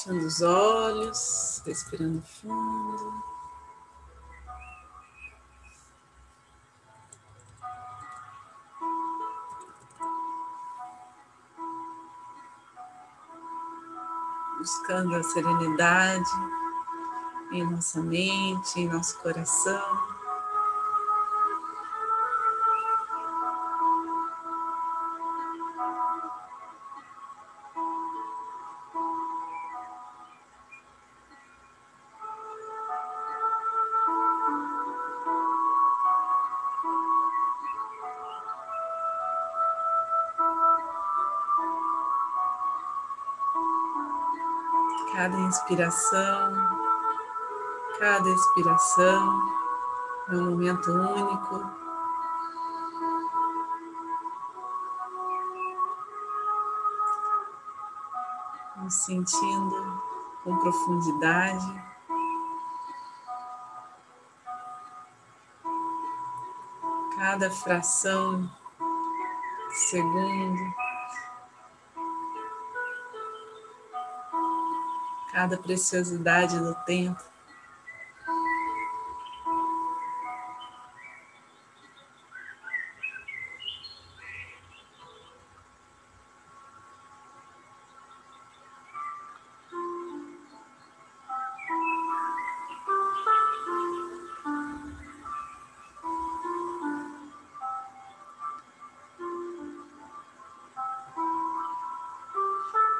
Fechando os olhos, respirando fundo. Buscando a serenidade em nossa mente, em nosso coração. Inspiração, cada expiração é um momento único. Nos sentindo com profundidade. Cada fração de segundo cada preciosidade do tempo.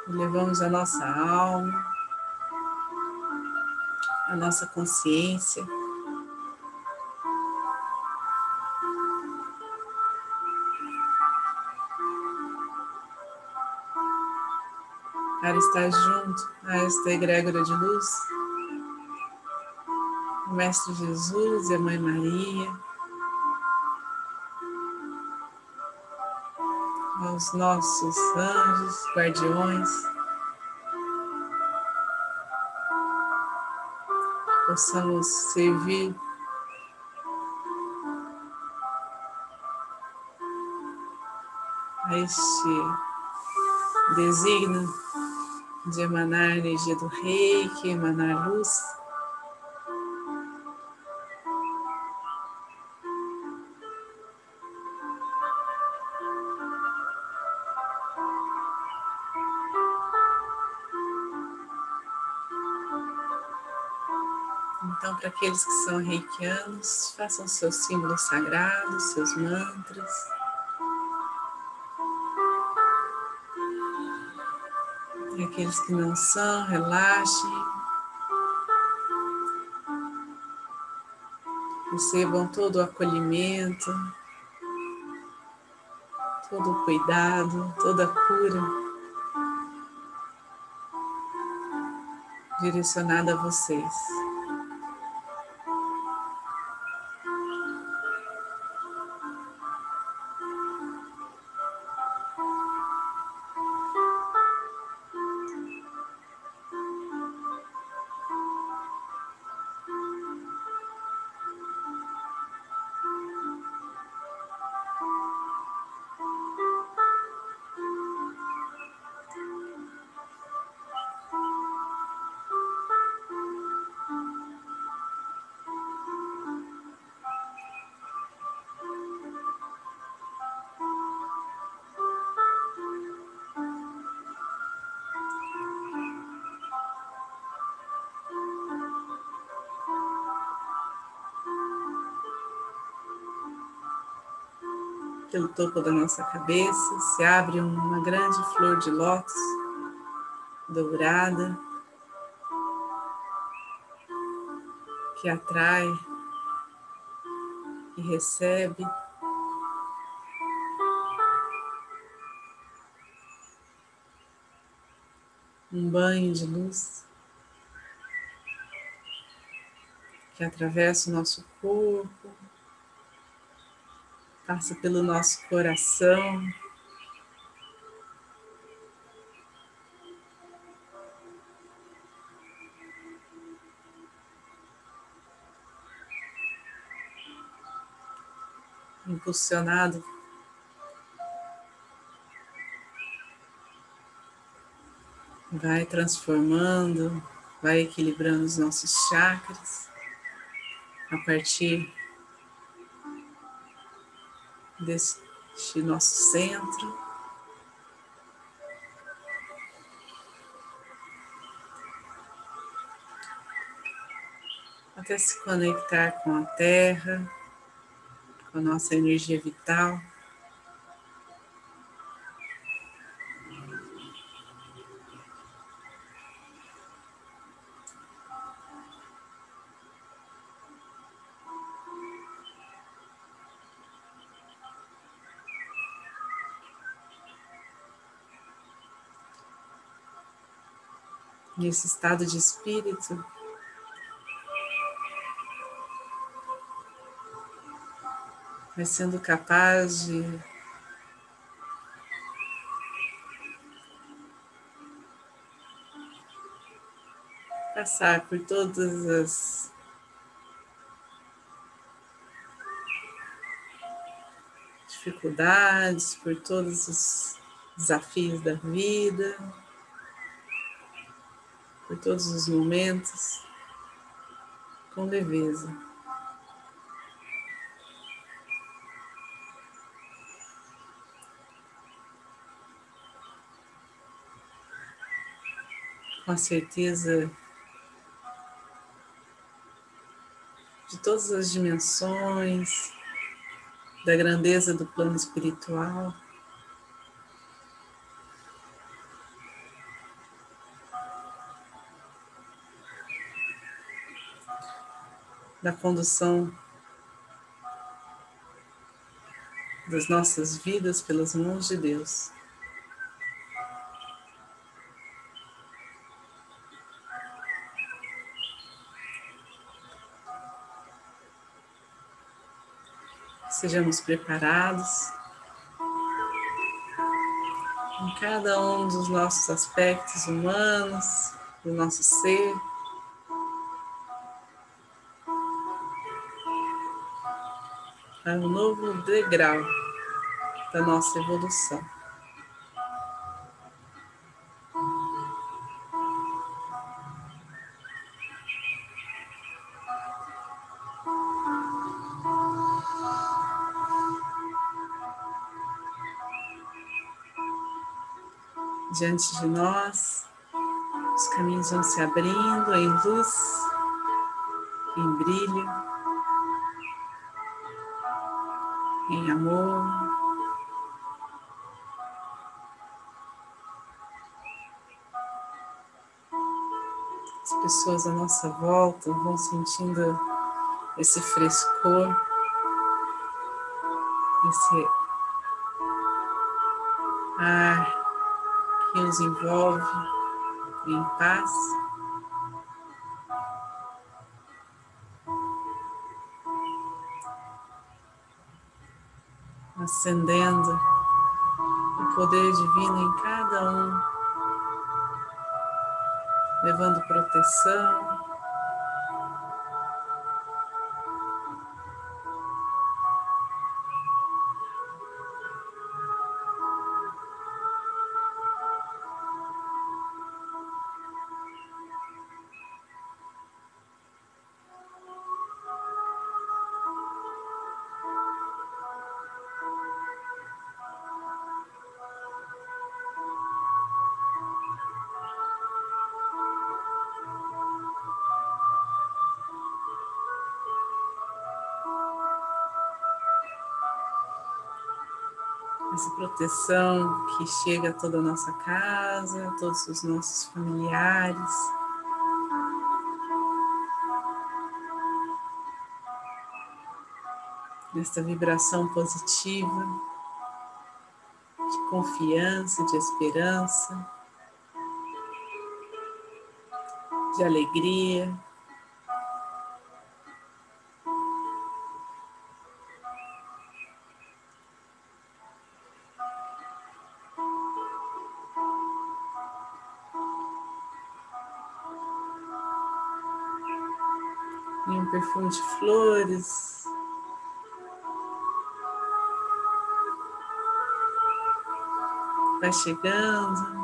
Levamos a nossa alma a nossa consciência. Para estar junto a esta egrégora de luz, o Mestre Jesus e a Mãe Maria, aos nossos anjos, guardiões, possamos servir a este desígnio de emanar energia do rei, que emanar luz. Para aqueles que são reikianos, façam seus símbolos sagrados, seus mantras. E aqueles que não são, relaxem. Recebam todo o acolhimento, todo o cuidado, toda a cura direcionada a vocês. Pelo topo da nossa cabeça, se abre uma grande flor de lótus dourada que atrai e recebe. Um banho de luz que atravessa o nosso corpo, passa pelo nosso coração. Impulsionado vai transformando, vai equilibrando os nossos chakras a partir deste nosso centro. Até se conectar com a Terra, com a nossa energia vital. Nesse estado de espírito, vai sendo capaz de passar por todas as dificuldades, por todos os desafios da vida por todos os momentos com leveza. Com a certeza de todas as dimensões, da grandeza do plano espiritual. Da condução das nossas vidas pelas mãos de Deus. Sejamos preparados em cada um dos nossos aspectos humanos, do nosso ser. Para um novo degrau da nossa evolução. Diante de nós, os caminhos vão se abrindo em luz, em brilho. Em amor. As pessoas à nossa volta vão sentindo esse frescor, esse ar que os envolve em paz. Acendendo o poder divino em cada um, levando proteção, essa proteção que chega a toda a nossa casa, a todos os nossos familiares. Nesta vibração positiva, de confiança, de esperança, de alegria. Perfume de flores. Vai chegando.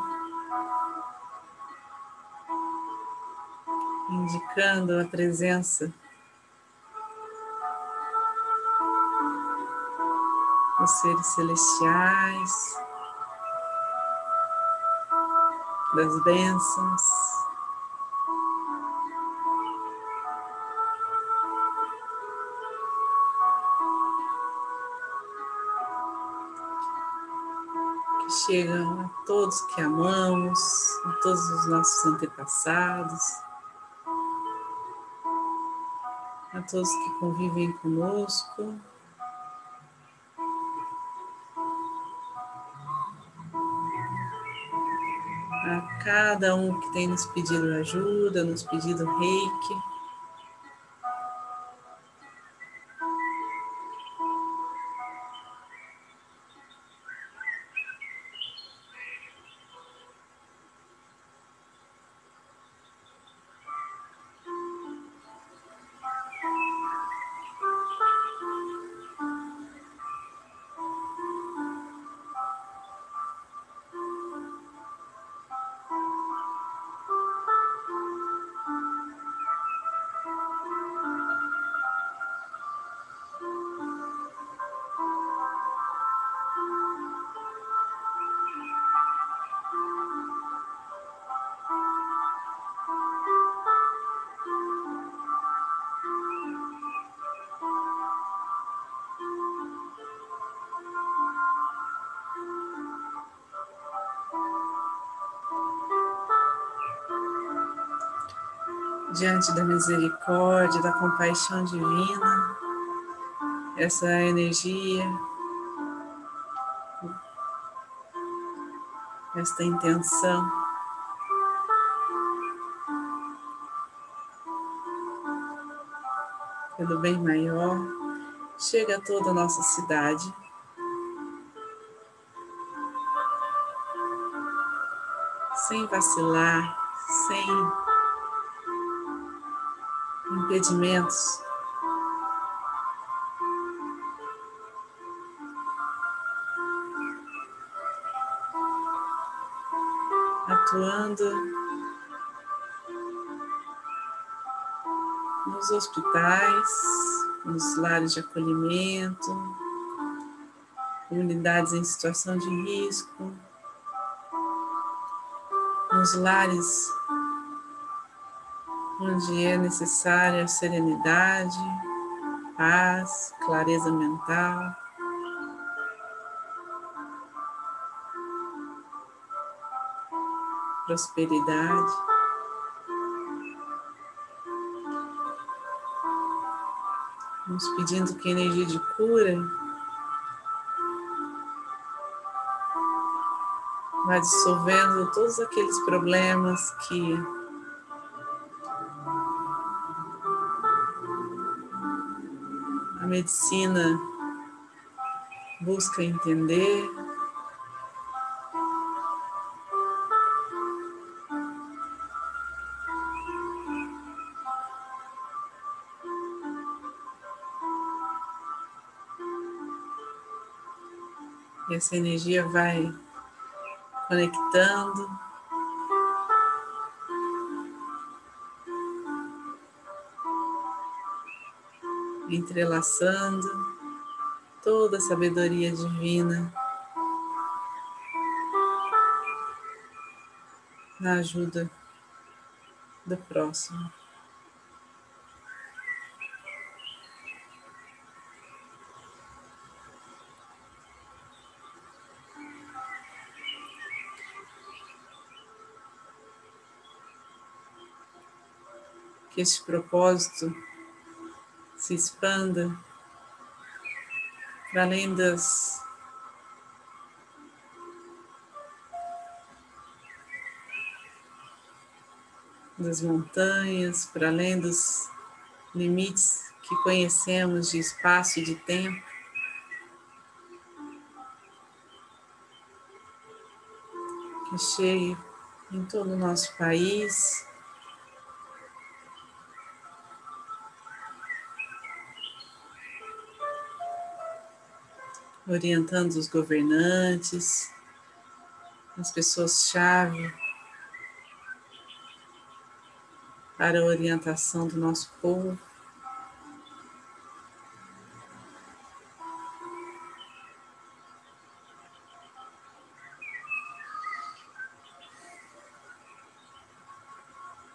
indicando a presença dos seres celestiais, das bênçãos. Chegam a todos que amamos, a todos os nossos antepassados, a todos que convivem conosco. A cada um que tem nos pedido ajuda, nos pedido reiki. Diante da misericórdia, da compaixão divina, essa energia, esta intenção. Pelo bem maior, chega a toda a nossa cidade. Sem vacilar, sem impedimentos. Atuando nos hospitais, nos lares de acolhimento, unidades em situação de risco, nos lares onde é necessária serenidade, paz, clareza mental. Prosperidade. Nos pedindo que a energia de cura vá dissolvendo todos aqueles problemas que medicina busca entender. Essa energia vai conectando entrelaçando toda a sabedoria divina na ajuda do próximo. Que esse propósito se expanda para além das das montanhas, para além dos limites que conhecemos de espaço e de tempo. Que chegue em todo o nosso país, orientando os governantes, as pessoas-chave, para a orientação do nosso povo.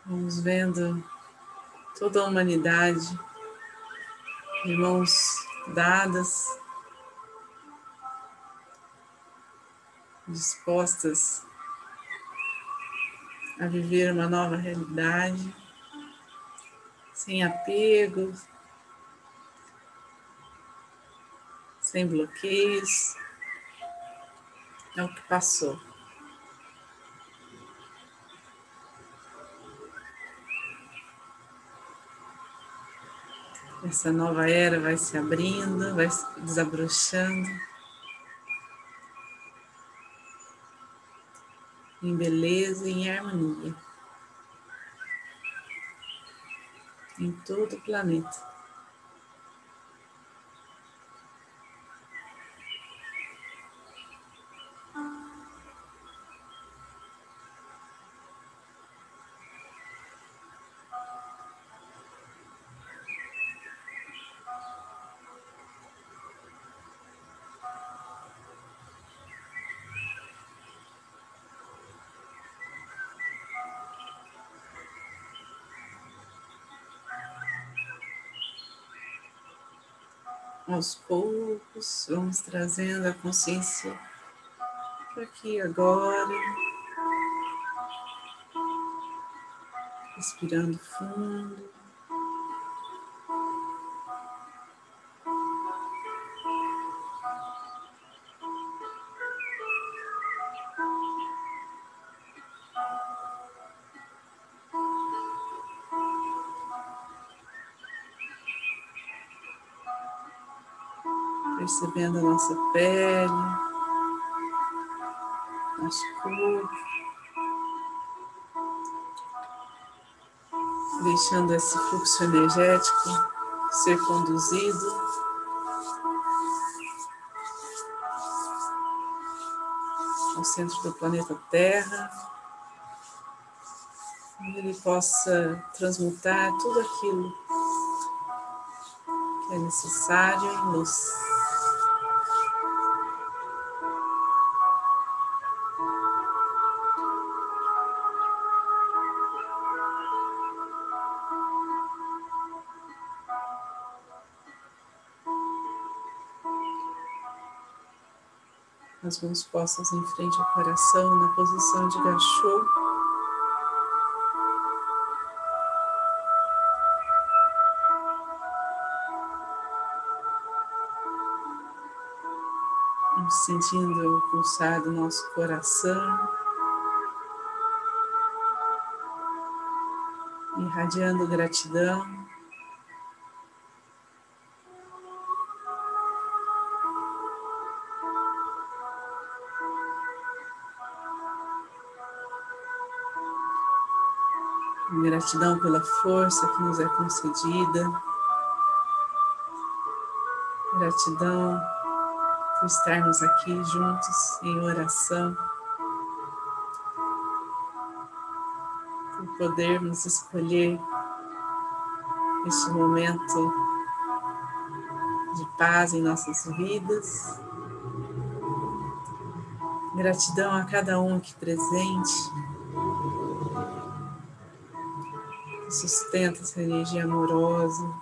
Vamos vendo toda a humanidade, irmãos dadas, dispostas a viver uma nova realidade, sem apego, sem bloqueios, é o que passou. Essa nova era vai se abrindo, vai se desabrochando. Em beleza e em harmonia. Em todo o planeta. Aos poucos, vamos trazendo a consciência para aqui agora, respirando fundo. Percebendo a nossa pele, nosso corpo, deixando esse fluxo energético ser conduzido. Ao centro do planeta Terra, onde ele possa transmutar tudo aquilo que é necessário em luz. As mãos postas em frente ao coração, na posição de gachô. Sentindo o pulsar do nosso coração, irradiando gratidão. Gratidão pela força que nos é concedida. Gratidão por estarmos aqui juntos em oração. Por podermos escolher este momento de paz em nossas vidas. Gratidão a cada um aqui presente sustenta essa energia amorosa.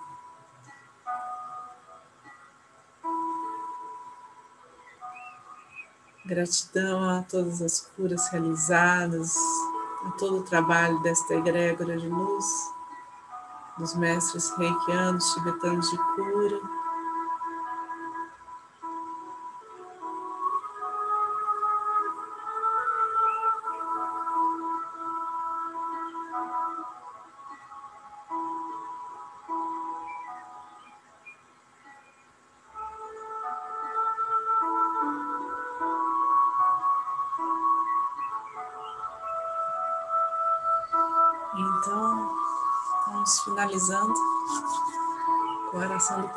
Gratidão a todas as curas realizadas, a todo o trabalho desta egrégora de luz, dos mestres reikianos, tibetanos de cura.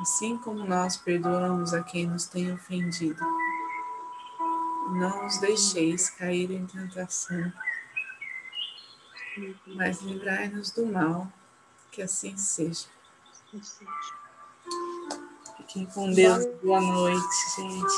assim como nós perdoamos a quem nos tem ofendido. Não os deixeis cair em tentação, mas livrai-nos do mal, que assim seja. Fiquem com Deus. Boa noite, gente.